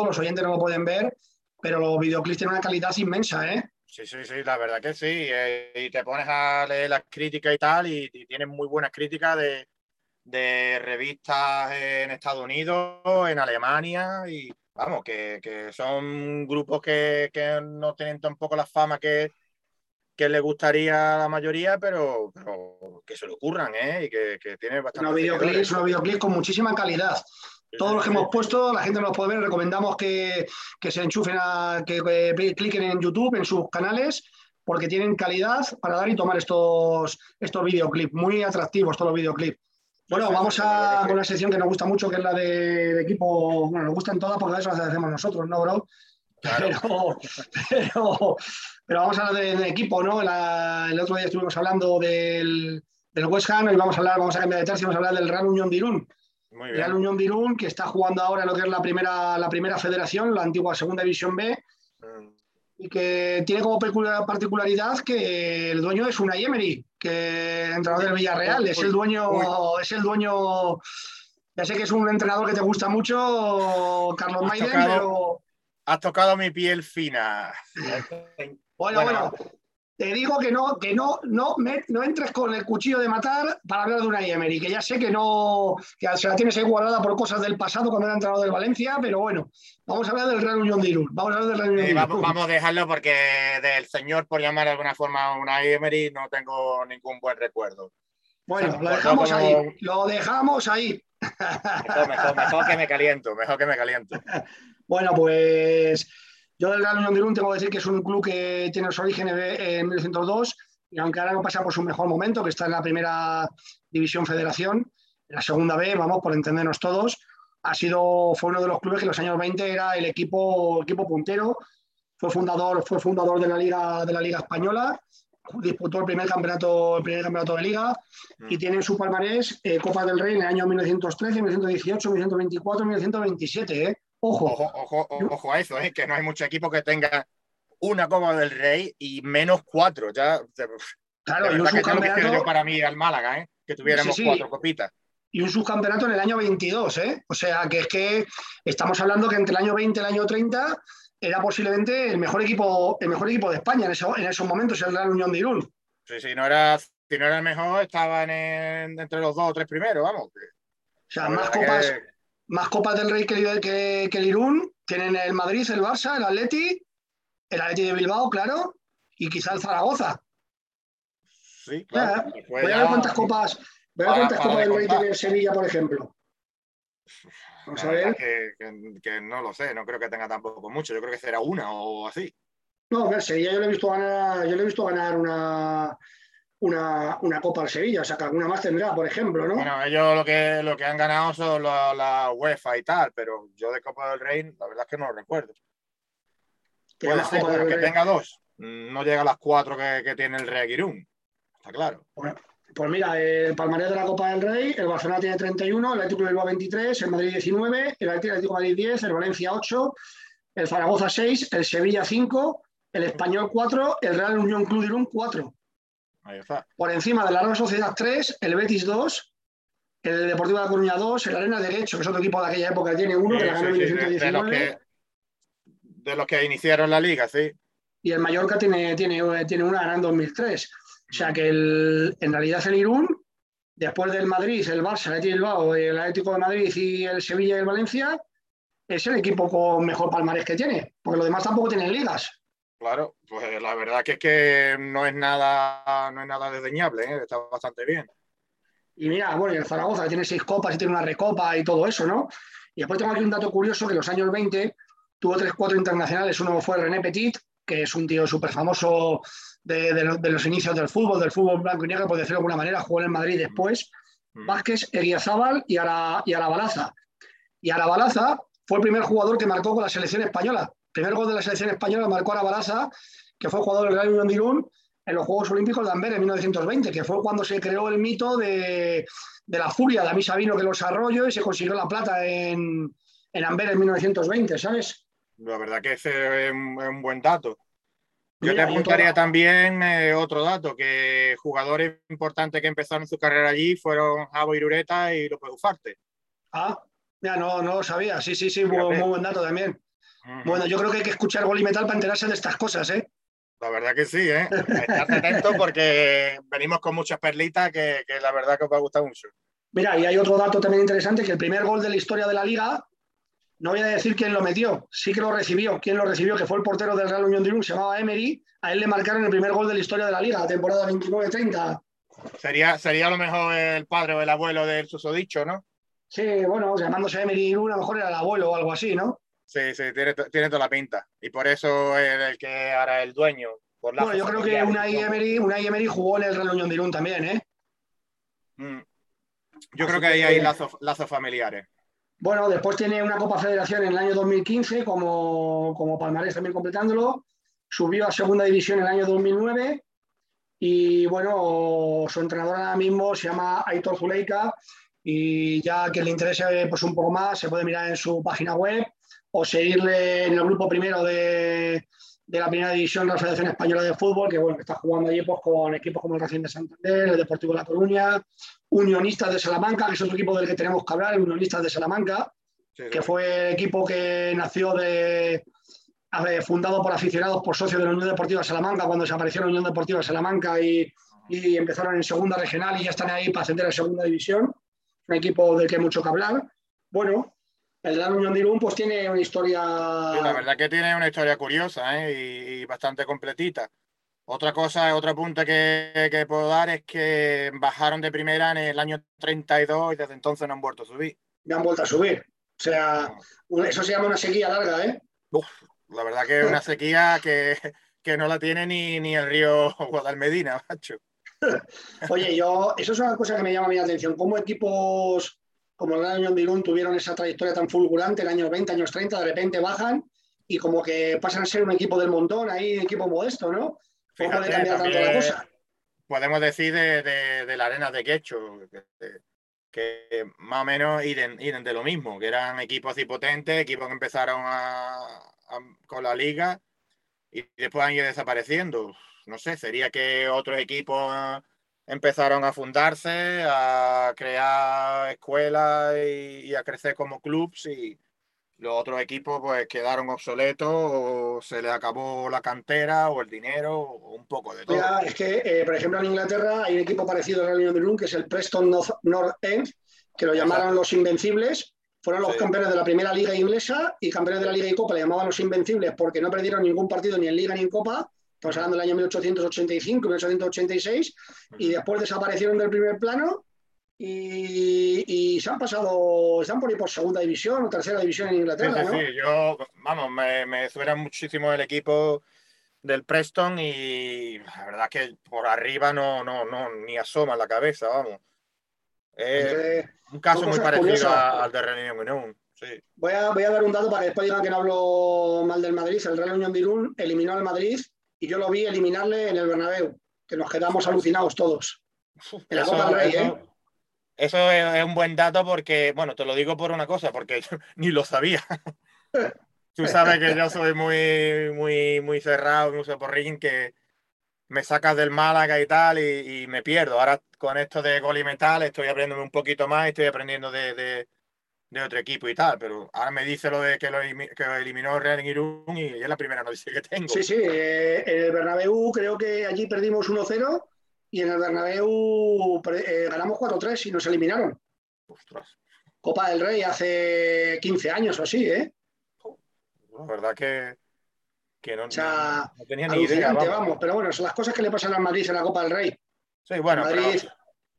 Speaker 1: Los oyentes no lo pueden ver, pero los videoclips tienen una calidad inmensa, ¿eh?
Speaker 2: Sí, sí, sí, la verdad que sí. Eh, y te pones a leer las críticas y tal, y, y tienen muy buenas críticas de, de revistas en Estados Unidos, en Alemania, y vamos, que, que son grupos que, que, no tienen tampoco la fama que, que le gustaría a la mayoría, pero, pero que se lo ocurran, ¿eh? Y que, que tiene bastante.
Speaker 1: Unos videoclips, unos videoclips con muchísima calidad. Todos los que hemos puesto, la gente nos puede ver, recomendamos que, que se enchufen, a, que, que, cliquen en YouTube, en sus canales, porque tienen calidad para dar y tomar estos, estos videoclips, muy atractivos todos los videoclips. Bueno, vamos a con la sección que nos gusta mucho, que es la de, de equipo, bueno, nos gustan todas porque eso las hacemos nosotros, ¿no, bro? Claro. Pero, pero, pero, vamos a hablar de, de equipo, ¿no? La, el otro día estuvimos hablando del, del West Ham y vamos a hablar, vamos a cambiar de tercio, vamos a hablar del Real Unión de Irún. Muy Real Unión de Irún, que está jugando ahora lo que es la primera, la primera federación, la antigua Segunda División B, mm. y que tiene como particularidad que el dueño es Unai Emery, que el entrenador del Villarreal, es el dueño, es el dueño, ya sé que es un entrenador que te gusta mucho, Carlos Maiden, pero...
Speaker 2: Has tocado mi piel fina.
Speaker 1: bueno, bueno, bueno, te digo que no, que no, no, me, no entres con el cuchillo de matar para hablar de una Emery, que ya sé que no, que se la tienes ahí guardada por cosas del pasado cuando era entrenador del Valencia, pero bueno, vamos a hablar del Real Unión de Irún. Vamos a hablar del Real Unión
Speaker 2: sí, vamos, vamos, a dejarlo porque del señor, por llamar de alguna forma a una Emery, no tengo ningún buen recuerdo.
Speaker 1: Bueno, o sea, lo dejamos como... ahí, lo dejamos ahí.
Speaker 2: Mejor, mejor, mejor que me caliento, mejor que me caliento.
Speaker 1: bueno, pues yo del Real Unión de Irún tengo que decir que es un club que tiene su origen en 1902 y aunque ahora no pasa por su mejor momento, que está en la primera división federación, en la segunda B, vamos, por entendernos todos, ha sido, fue uno de los clubes que en los años 20 era el equipo, equipo puntero, fue fundador, fue fundador de la Liga, de la Liga Española, disputó el primer campeonato, el primer campeonato de liga y mm. tiene en su palmarés eh, Copa del Rey en el año 1913, 1918, 1924, 1927. ¿eh? Ojo.
Speaker 2: Ojo, ojo, ojo a eso, ¿eh? que no hay mucho equipo que tenga una Copa del Rey y menos cuatro. Ya,
Speaker 1: claro,
Speaker 2: y un subcampeonato... yo para mí al Málaga, ¿eh? que tuviéramos sí, sí. cuatro copitas.
Speaker 1: Y un subcampeonato en el año 22, ¿eh? O sea, que es que estamos hablando que entre el año 20 y el año 30 era posiblemente el mejor equipo, el mejor equipo de España en, eso, en esos momentos, el Real Unión de Irún.
Speaker 2: Sí, sí, no era, si no era el mejor, estaban en, entre los dos o tres primeros, vamos.
Speaker 1: O sea, más copas, que más Copas del Rey que, que, que, el Irún. Tienen el Madrid, el Barça, el Atleti, el Atleti de Bilbao, claro, y quizá el Zaragoza.
Speaker 2: Sí, claro.
Speaker 1: Ya, voy a ver cuántas copas, voy a ver cuántas copas del Rey tiene Sevilla, por ejemplo.
Speaker 2: Vamos a ver. Que, que, que, no lo sé, no creo que tenga tampoco mucho. Yo creo que será una o así.
Speaker 1: No, ver, Sevilla yo le he visto ganar, yo le he visto ganar una, una, una, Copa al Sevilla, o sea que alguna más tendrá, por ejemplo, ¿no?
Speaker 2: Bueno, ellos lo que, lo que han ganado son la, la UEFA y tal, pero yo de Copa del Rey, la verdad es que no lo recuerdo. Puede ser que Rey? tenga dos, no llega a las cuatro que, que tiene el Real Girún, está claro.
Speaker 1: Bueno, pues mira, el Palmarés de la Copa del Rey, el Barcelona tiene 31, el Atlético de Bilbao 23, el Madrid 19, el Atlético de Madrid 10, el Valencia 8, el Zaragoza 6, el Sevilla 5, el Español 4, el Real Unión Club de Irún 4. Por encima de la Real Sociedad 3, el Betis 2, el Deportivo de La Coruña 2, el Arena Derecho, que es otro equipo de aquella época, tiene uno, sí, que la ganó en sí, 1919.
Speaker 2: De, los que, de los que iniciaron la liga, sí.
Speaker 1: Y el Mallorca tiene, tiene, tiene una ganando en 2003. O sea que el, en realidad el Irún, después del Madrid, el Barça, el Bilbao, el Atlético de Madrid y el Sevilla y el Valencia, es el equipo con mejor palmarés que tiene, porque los demás tampoco tienen ligas.
Speaker 2: Claro, pues la verdad que es que no es nada, no es nada desdeñable, ¿eh? está bastante bien.
Speaker 1: Y mira, bueno, y el Zaragoza tiene seis copas y tiene una recopa y todo eso, ¿no? Y después tengo aquí un dato curioso que en los años 20 tuvo tres, cuatro internacionales. Uno fue René Petit, que es un tío súper famoso de, de, de, los inicios del fútbol, del fútbol blanco y negro, por decirlo de alguna manera, jugó en el Madrid después. Mm. Vázquez, Eguiazábal y, Ara, y Arabalaza. Y Arabalaza fue el primer jugador que marcó con la selección española primer gol de la selección española marcó a Baraza, que fue jugador del Real Unión de Irún en los Juegos Olímpicos de Amber en 1920, que fue cuando se creó el mito de, de la furia de Amisa Vino que los arrolló y se consiguió la plata en, en Amber en 1920, ¿sabes?
Speaker 2: La verdad que ese es un, buen dato. Yo te apuntaría también eh, otro dato, que jugadores importantes que empezaron su carrera allí fueron Javo Irureta y López Ufarte.
Speaker 1: Ah, ya no, no lo sabía. Sí, sí, sí, muy, buen dato también. Bueno, yo creo que hay que escuchar Gol y Metal para enterarse de estas cosas, ¿eh?
Speaker 2: La verdad que sí, ¿eh? Estate atento porque venimos con muchas perlitas que, que, la verdad que os va a gustar mucho.
Speaker 1: Mira, y hay otro dato también interesante, que el primer gol de la historia de la liga, no voy a decir quién lo metió, sí que lo recibió, quién lo recibió, que fue el portero del Real Unión de Irún, se llamaba Emery, a él le marcaron el primer gol de la historia de la liga, la temporada 29-30.
Speaker 2: Sería, sería a lo mejor el padre o el abuelo del susodicho, ¿no?
Speaker 1: Sí, bueno, llamándose Emery Irún, a lo mejor era el abuelo o algo así, ¿no?
Speaker 2: Sí, sí, tiene, tiene toda la pinta. Y por eso es el que ahora el dueño.
Speaker 1: bueno, yo creo que una Emery, Emery jugó en el Real Unión de Irún también, ¿eh?
Speaker 2: Mm. Yo creo que ahí hay lazos, lazos familiares.
Speaker 1: Bueno, después tiene una Copa Federación en el año 2015 como, como palmarés también completándolo. Subió a segunda división en el año 2009 y bueno, su entrenador ahora mismo se llama Aitor Zuleika y ya que le interese pues, un poco más se puede mirar en su página web o seguirle en el grupo primero de, de la primera división de la Federación Española de Fútbol, que bueno, está jugando allí pues, con equipos como el Racing de Santander, el Deportivo de La Coruña, Unionistas de Salamanca, que es otro equipo del que tenemos que hablar, Unionistas de Salamanca, que fue el equipo que nació de, fundado por aficionados, por socios de la Unión Deportiva de Salamanca, cuando desapareció la Unión Deportiva de Salamanca y, y empezaron en segunda regional y ya están ahí para ascender a segunda división. Un equipo del que hay mucho que hablar. Bueno, el Gran Unión de Irún pues tiene una historia...
Speaker 2: la verdad que tiene una historia curiosa ¿eh? y, bastante completita. Otra cosa, otro punto que, que, puedo dar es que bajaron de primera en el año 32 y desde entonces no han vuelto a subir.
Speaker 1: No han vuelto a subir. O sea, eso se llama una sequía larga, ¿eh?
Speaker 2: la verdad que es una sequía que, que, no la tiene ni, ni el río Guadalmedina, macho.
Speaker 1: Oye, yo, eso es una cosa que me llama mi atención. ¿Cómo equipos como el año Irún tuvieron esa trayectoria tan fulgurante en años 20, años 30, de repente bajan y como que pasan a ser un equipo del montón, ahí un equipo modesto, ¿no?
Speaker 2: Fíjate, cambiar tanto la cosa? Podemos decir de, la arena de Quecho, que, más o menos iban de lo mismo, que eran equipos así potentes, equipos que empezaron con la liga y después han ido desapareciendo. No sé, sería que otros equipos empezaron a fundarse, a crear escuelas y, a crecer como clubs y los otros equipos pues quedaron obsoletos o se les acabó la cantera o el dinero o un poco de todo.
Speaker 1: es que, eh, por ejemplo, en Inglaterra hay un equipo parecido al Union de que es el Preston North, End, que lo llamaron los Invencibles. Fueron los campeones de la primera liga inglesa y campeones de la liga y copa le llamaban los Invencibles porque no perdieron ningún partido ni en liga ni en copa Estamos hablando del año 1885, 1886, y después desaparecieron del primer plano y, se han pasado, están por ahí por segunda división o tercera división en Inglaterra. Sí,
Speaker 2: sí, yo, vamos, me, me suena muchísimo el equipo del Preston y la verdad que por arriba no, no, no ni asoma la cabeza, vamos. Es un caso muy parecido al de Reunión Unión. Sí.
Speaker 1: Voy, a, voy a dar un dato para que después digan que no hablo mal del Madrid. El Real Unión de Irún eliminó al Madrid y yo lo vi eliminarle en el Bernabéu, que nos quedamos alucinados todos. En
Speaker 2: eso, la Rey, ¿eh? eso es un buen dato porque, bueno, te lo digo por una cosa, porque yo ni lo sabía. Tú sabes que yo soy muy, muy, muy cerrado, muy porrín, que me sacas del Málaga y tal y, me pierdo. Ahora con esto de gol y metal estoy aprendiendo un poquito más, estoy aprendiendo de, de otro equipo y tal, pero ahora me dice lo de que lo, que eliminó Real en Irún y es la primera noticia que tengo.
Speaker 1: Sí, sí, eh, en el Bernabéu creo que allí perdimos 1-0 y en el Bernabéu eh, ganamos 4-3 y nos eliminaron. Ostras. Copa del Rey hace 15 años o así, ¿eh?
Speaker 2: La verdad que, que no,
Speaker 1: no, tenía ni idea. Vamos. pero bueno, son las cosas que le pasan al Madrid en la Copa del Rey.
Speaker 2: Sí, bueno,
Speaker 1: Madrid,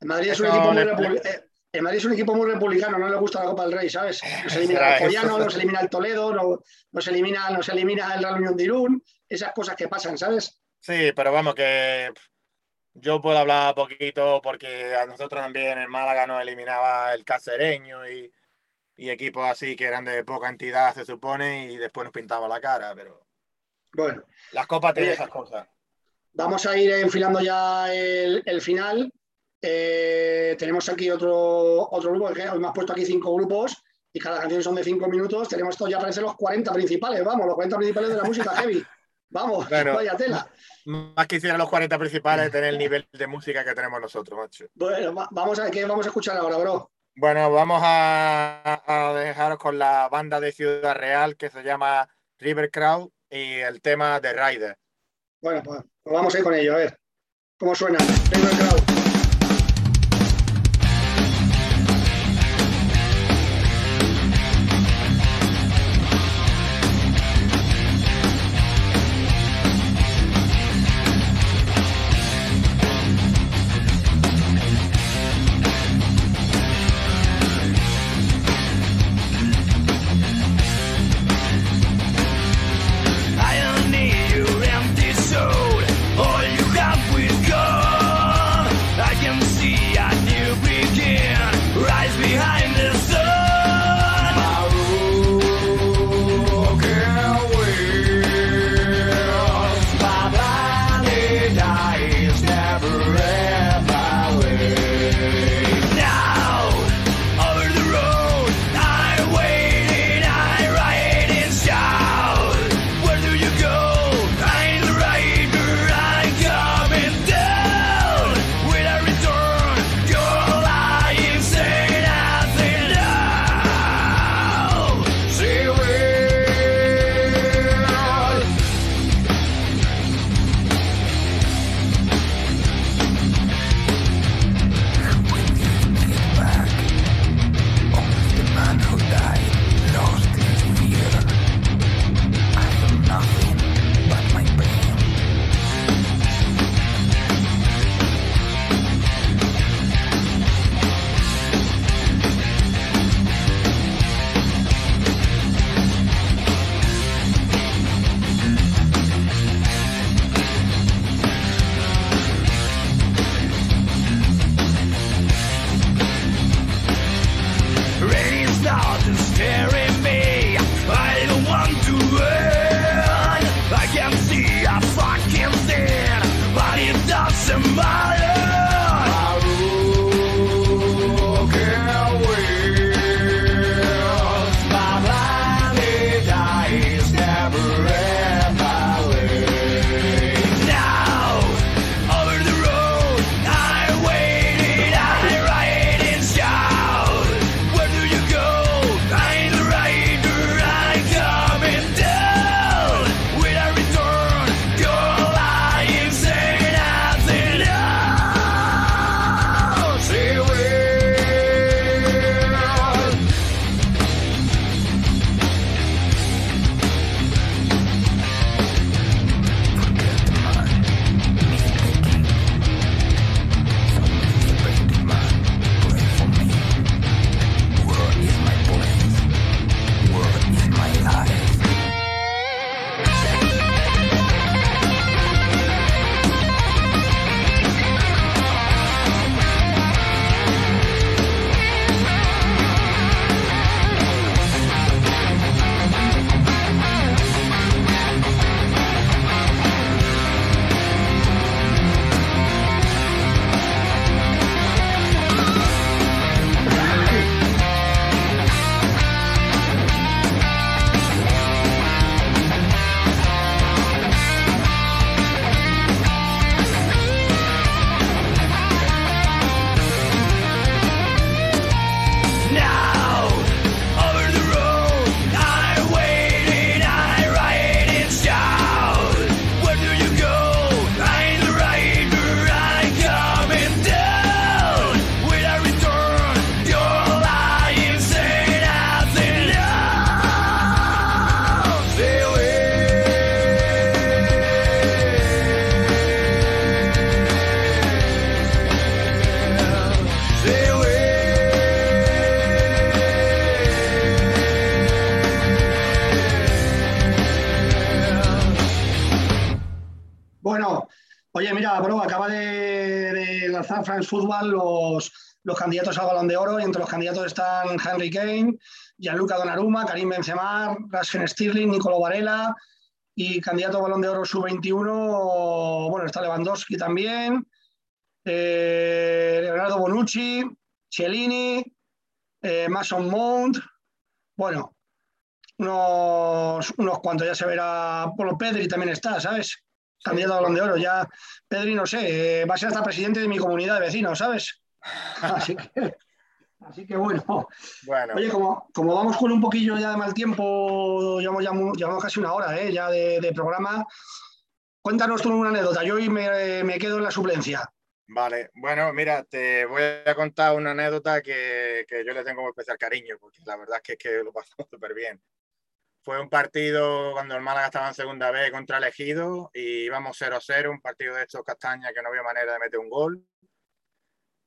Speaker 1: Madrid es un equipo muy republicano. El Madrid es un equipo muy republicano, no le gusta la Copa del Rey, ¿sabes? Nos elimina el Follano, nos elimina el Toledo, nos, elimina, nos elimina el Real Unión de Irún, esas cosas que pasan, ¿sabes?
Speaker 2: Sí, pero vamos, que yo puedo hablar poquito porque a nosotros también en Málaga nos eliminaba el Cacereño y, equipos así que eran de poca entidad, se supone, y después nos pintaba la cara, pero.
Speaker 1: Bueno.
Speaker 2: Las copas tienen esas cosas.
Speaker 1: Vamos a ir enfilando ya el final. Eh, tenemos aquí otro, otro grupo, que hoy me has puesto aquí cinco grupos y cada canción son de cinco minutos. Tenemos esto ya parece los 40 principales, vamos, los 40 principales de la música heavy.
Speaker 3: Vamos, vaya tela.
Speaker 2: Más quisiera los 40 principales tener el nivel de música que tenemos nosotros, macho.
Speaker 3: Bueno, vamos a ver qué vamos a escuchar ahora, bro.
Speaker 2: Bueno, vamos a, dejaros con la banda de Ciudad Real que se llama River Crowd y el tema de Rider.
Speaker 3: Bueno, pues, pues vamos a ir con ello, a ver cómo suena River Crowd. Henry Kane, Gianluca Donnarumma, Karim Benzema, Rasfen Stirling, Nicolo Varela y candidato al Balón de Oro sub-21, bueno, está Lewandowski también, eh, Leonardo Bonucci, Cellini, eh, Mason Mount, bueno,
Speaker 1: unos, unos cuantos, ya se verá. Bueno, Pedri también está, ¿sabes? Candidato a Balón de Oro. Ya, Pedri, no sé, eh, va a ser hasta presidente de mi comunidad de vecinos, ¿sabes? Así que, así que bueno.
Speaker 2: Bueno,
Speaker 1: Oye, como, como vamos con un poquillo ya de mal tiempo, llevamos, ya llevamos casi una hora ¿eh? ya de, de programa. Cuéntanos tú una anécdota. Yo hoy me, me quedo en la suplencia.
Speaker 2: vale. Bueno, mira, te voy a contar una anécdota que, que yo le tengo especial cariño, porque la verdad es que, es que lo pasamos súper bien. Fue un partido cuando el Málaga estaba en segunda B contra el Ejido y íbamos 0-0, un partido de estos castañas que no había manera de meter un gol.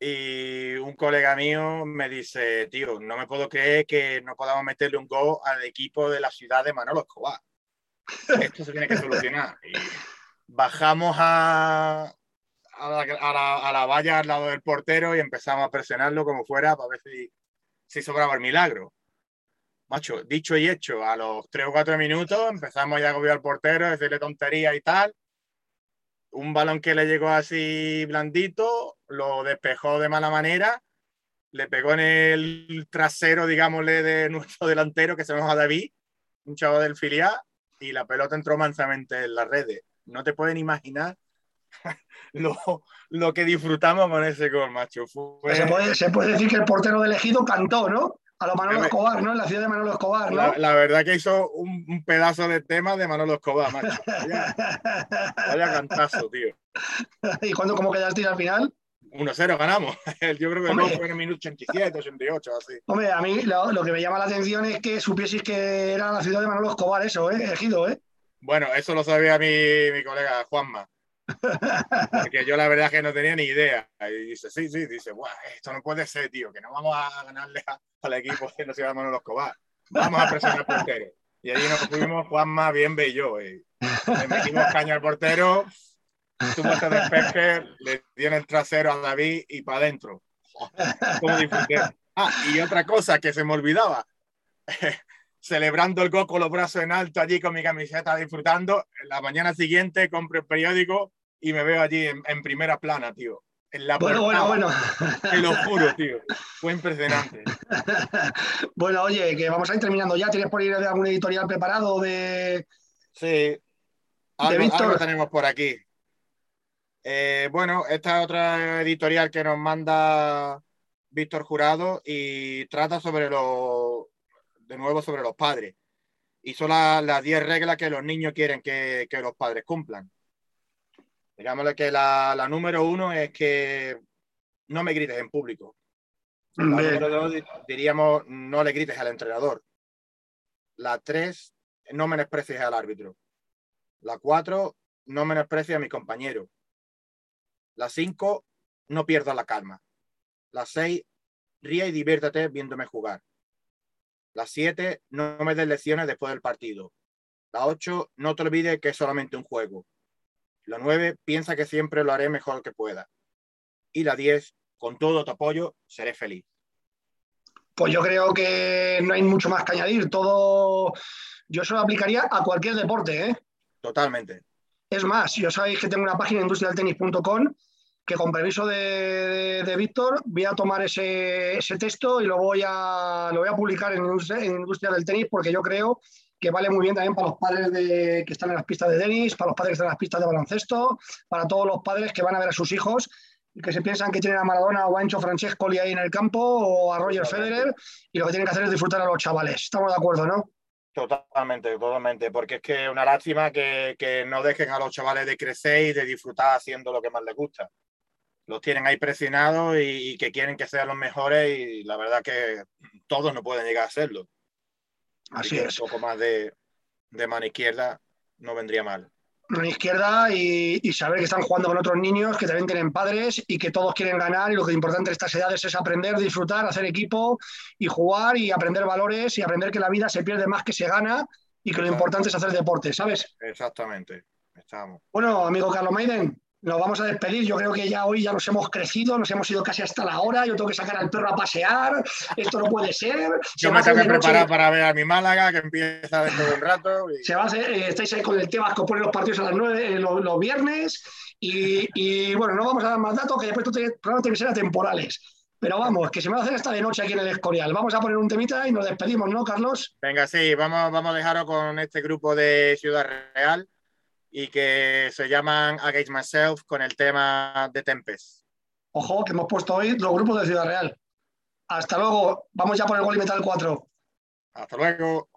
Speaker 2: Y un colega mío me dice, tío, no me puedo creer que no podamos meterle un gol al equipo de la ciudad de Manolo Escobar. Esto se tiene que solucionar. Y bajamos a, a, la, a la- a la valla al lado del portero y empezamos a presionarlo como fuera para ver si, si sobraba el milagro. Macho, dicho y hecho, a los 3 o 4 minutos empezamos ya a agobiar al portero, decirle tonterías y tal. Un balón que le llegó así blandito, lo despejó de mala manera, le pegó en el trasero, digámosle, de nuestro delantero que se llama David, un chavo del filial, y la pelota entró mansamente en las redes. No te pueden imaginar lo, lo que disfrutamos con ese gol, macho. Fue-
Speaker 1: Se puede, se puede decir que el portero elegido cantó, ¿no? A lo Manolo Escobar, ¿no? En la ciudad de Manolo Escobar, ¿no?
Speaker 2: la, la verdad que hizo un, un pedazo de tema de Manolo Escobar, macho. Vaya, vaya cantazo, tío.
Speaker 1: ¿Y cuándo, cómo quedaste al final?
Speaker 2: 1-0 ganamos. Yo creo que
Speaker 1: Hombre.
Speaker 2: fue en el minuto 87, 88, así.
Speaker 1: Hombre, a mí lo, lo que me llama la atención es que supieseis que era la ciudad de Manolo Escobar, eso, ¿eh? Ejido, ¿eh?
Speaker 2: Bueno, eso lo sabía mi, mi colega Juanma. Porque yo la verdad es que no tenía ni idea. Y dice, sí, sí, dice, Buah, esto no puede ser, tío, que no vamos a ganarle al equipo la ciudad de Manolo Escobar. Vamos a presionar portero. Y allí nos fuimos Juanma, bien y yo. Y le metimos caña al portero, tuvo este despeje, le dio en el trasero a David y para adentro. Ah, y otra cosa que se me olvidaba. Celebrando el gol con los brazos en alto allí con mi camiseta disfrutando. La mañana siguiente compro el periódico y me veo allí en, en primera plana, tío. En la
Speaker 1: Bueno, bueno,
Speaker 2: portada.
Speaker 1: bueno.
Speaker 2: Te lo juro, tío. Fue impresionante.
Speaker 1: Bueno, oye, que vamos a ir terminando ya. ¿Tienes por ahí algún editorial preparado de.
Speaker 2: Sí. Algo,
Speaker 1: Víctor.
Speaker 2: algo tenemos por aquí. Eh, bueno, esta es otra editorial que nos manda Víctor Jurado y trata sobre los, de nuevo sobre los padres. Y son la- las 10 reglas que los niños quieren que, que los padres cumplan. Digámosle que la, la número uno es que no me grites en público. La
Speaker 1: Bien.
Speaker 2: número dos di- diríamos no le grites al entrenador. La tres, no menosprecies al árbitro. La cuatro, no menosprecies a mi compañero. La cinco, no pierdas la calma. La seis, ríe y diviértete viéndome jugar. La siete, no me des lecciones después del partido. La ocho, no te olvides que es solamente un juego. La nueve, piensa que siempre lo haré mejor que pueda. Y la diez, con todo tu apoyo, seré feliz.
Speaker 1: Pues yo creo que no hay mucho más que añadir. Todo. Yo eso lo aplicaría a cualquier deporte, ¿eh?
Speaker 2: Totalmente.
Speaker 1: Es más, yo sabéis que tengo una página industrialtenis.com que con permiso de, de- de Víctor voy a tomar ese, ese texto y lo voy a, lo voy a publicar en, Industria- en Industria del Tenis porque yo creo que vale muy bien también para los padres de- que están en las pistas de tenis, para los padres que están en las pistas de baloncesto, para todos los padres que van a ver a sus hijos y que se piensan que tienen a Maradona o a Enzo Francescoli ahí en el campo o a Roger. Federer y lo que tienen que hacer es disfrutar a los chavales. Estamos de acuerdo, ¿no?
Speaker 2: Totalmente, totalmente, porque es que es una lástima que, que no dejen a los chavales de crecer y de disfrutar haciendo lo que más les gusta. Los tienen ahí presionados y, y que quieren que sean los mejores y la verdad que todos no pueden llegar a serlo.
Speaker 1: Así es.
Speaker 2: Un poco más de, de mano izquierda no vendría mal.
Speaker 1: mano izquierda y, y saber que están jugando con otros niños que también tienen padres y que todos quieren ganar y lo que es importante en estas edades es aprender, disfrutar, hacer equipo y jugar y aprender valores y aprender que la vida se pierde más que se gana y que lo importante es hacer deporte, ¿sabes?
Speaker 2: Exactamente. Estamos.
Speaker 1: Bueno, amigo Carlos Maiden, nos vamos a despedir. Yo creo que ya hoy ya nos hemos crecido, nos hemos ido casi hasta la hora. Yo tengo que sacar al perro a pasear. Esto no puede ser. Se
Speaker 2: Yo me tengo que preparar para ver a mi Málaga, que empieza dentro de un rato. y-
Speaker 1: Se va a hacer, eh, estáis ahí con el Tebas que os pone los partidos a las 9 los, los viernes y, y, bueno, no vamos a dar más datos que después estos te- programas tienen que ser atemporales. Pero vamos, que se me va a hacer esta de noche aquí en el Escorial. Vamos a poner un temita y nos despedimos, ¿no, Carlos?
Speaker 2: Venga, sí, vamos, vamos a dejaros con este grupo de Ciudad Real y que se llaman Against Myself con el tema de Tempest.
Speaker 1: Ojo, que hemos puesto hoy los grupos de Ciudad Real. Hasta luego. Vamos ya por el Gol y Metal 4.
Speaker 2: Hasta luego.